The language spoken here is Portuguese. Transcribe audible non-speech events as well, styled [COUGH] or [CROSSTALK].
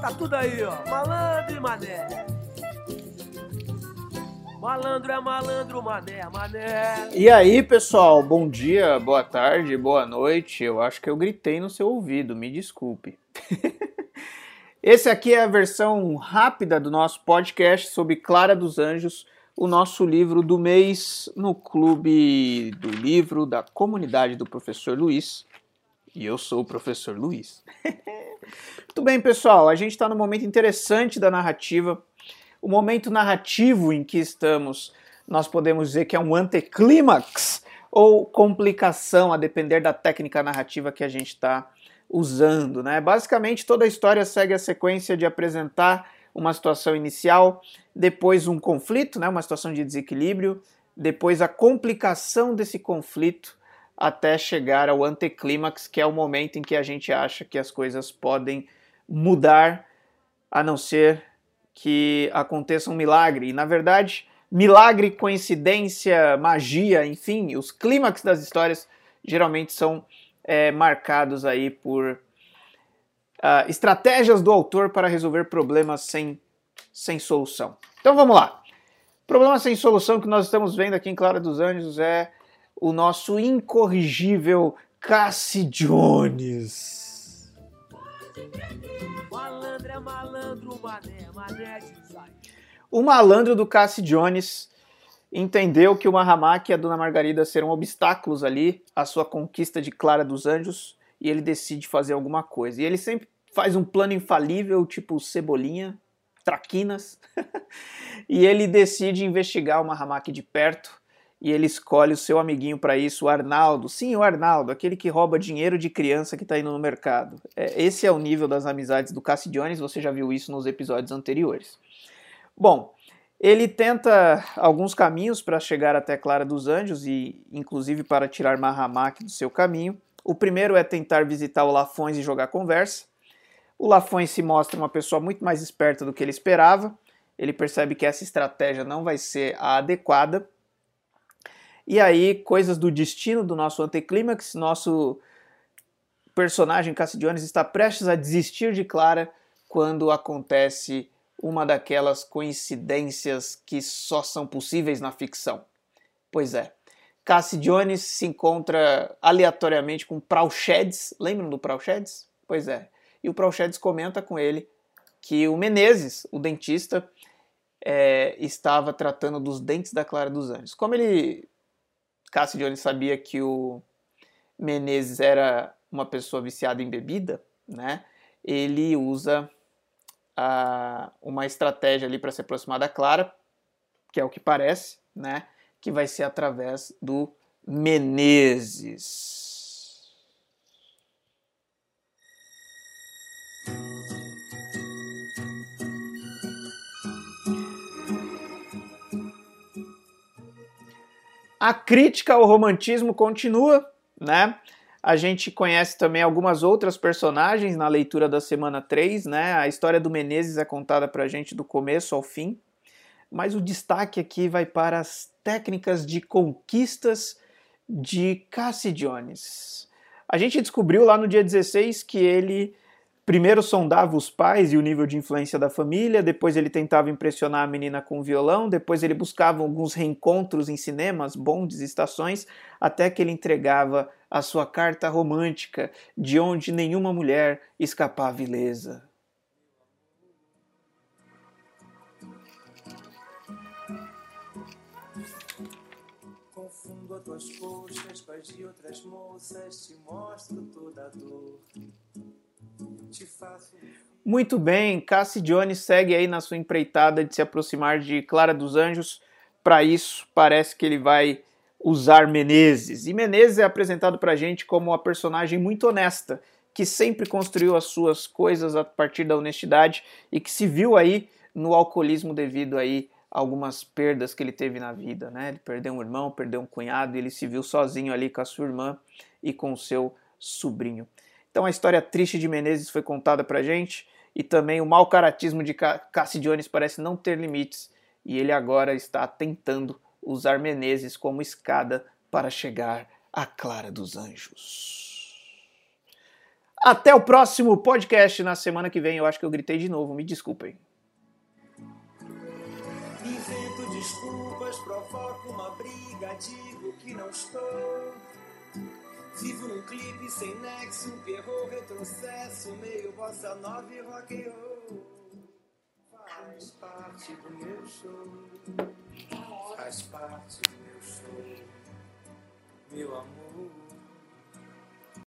Tá tudo aí, ó. Malandro e mané. Malandro é malandro, mané é mané. E aí, pessoal, bom dia, boa tarde, boa noite. Eu acho que eu gritei no seu ouvido, me desculpe. [LAUGHS] Esse aqui é a versão rápida do nosso podcast sobre Clara dos Anjos, o nosso livro do mês no Clube do Livro da Comunidade do Professor Luiz. E eu sou o Professor Luiz. [LAUGHS] Muito bem, pessoal, a gente está num momento interessante da narrativa o momento narrativo em que estamos, nós podemos dizer que é um anticlímax ou complicação, a depender da técnica narrativa que a gente está usando. Né? Basicamente, toda a história segue a sequência de apresentar uma situação inicial, depois um conflito, né? uma situação de desequilíbrio, depois a complicação desse conflito até chegar ao anticlímax, que é o momento em que a gente acha que as coisas podem mudar, a não ser que aconteça um milagre. E na verdade, milagre, coincidência, magia, enfim, os clímax das histórias geralmente são é, marcados aí por uh, estratégias do autor para resolver problemas sem, sem solução. Então vamos lá. Problema sem solução que nós estamos vendo aqui em Clara dos Anjos é o nosso incorrigível Cassie Jones. É é O malandro do Cassie Jones entendeu que o Mahamak e a Dona Margarida serão obstáculos ali à sua conquista de Clara dos Anjos e ele decide fazer alguma coisa. E ele sempre faz um plano infalível, tipo Cebolinha, Traquinas, [LAUGHS] e ele decide investigar o Mahamak de perto e ele escolhe o seu amiguinho para isso, o Arnaldo. Sim, o Arnaldo, aquele que rouba dinheiro de criança que está indo no mercado. É, esse é o nível das amizades do Cassidiones, você já viu isso nos episódios anteriores. Bom, ele tenta alguns caminhos para chegar até Clara dos Anjos e, inclusive, para tirar Mahamak do seu caminho. O primeiro é tentar visitar o Lafões e jogar conversa. O Lafões se mostra uma pessoa muito mais esperta do que ele esperava. Ele percebe que essa estratégia não vai ser a adequada e aí, coisas do destino do nosso anticlímax, nosso personagem Cassidiones está prestes a desistir de Clara quando acontece uma daquelas coincidências que só são possíveis na ficção. Pois é, Cassidiones se encontra aleatoriamente com Prauchedes, lembram do Prauchedes? Pois é, e o Prauchedes comenta com ele que o Menezes, o dentista, é, estava tratando dos dentes da Clara dos Anjos. Como ele Cássio Jones sabia que o Menezes era uma pessoa viciada em bebida, né? Ele usa uh, uma estratégia ali para se aproximar da Clara, que é o que parece, né? Que vai ser através do Menezes. A crítica ao romantismo continua, né? A gente conhece também algumas outras personagens na leitura da semana 3, né? A história do Menezes é contada pra gente do começo ao fim, mas o destaque aqui vai para as técnicas de conquistas de Cassie Jones. A gente descobriu lá no dia 16 que ele primeiro sondava os pais e o nível de influência da família, depois ele tentava impressionar a menina com violão, depois ele buscava alguns reencontros em cinemas, bondes, estações, até que ele entregava a sua carta romântica, de onde nenhuma mulher escapava ilesa. Tuas coxas de outras moças, te mostro toda a dor. Muito bem, Cassie Jones segue aí na sua empreitada de se aproximar de Clara dos Anjos. Para isso, parece que ele vai usar Menezes. E Menezes é apresentado para a gente como uma personagem muito honesta, que sempre construiu as suas coisas a partir da honestidade e que se viu aí no alcoolismo devido aí algumas perdas que ele teve na vida, né? Ele perdeu um irmão, perdeu um cunhado, e ele se viu sozinho ali com a sua irmã e com o seu sobrinho. Então a história triste de Menezes foi contada pra gente e também o mau caratismo de Cassidiones parece não ter limites e ele agora está tentando usar Menezes como escada para chegar a Clara dos Anjos. Até o próximo podcast na semana que vem. Eu acho que eu gritei de novo, me desculpem. Desculpas, provoco uma briga, digo que não estou. Vivo num clipe sem nexo, perro, retrocesso, meio bossa nova e rock and roll. Faz parte do meu show, faz parte do meu show, meu amor.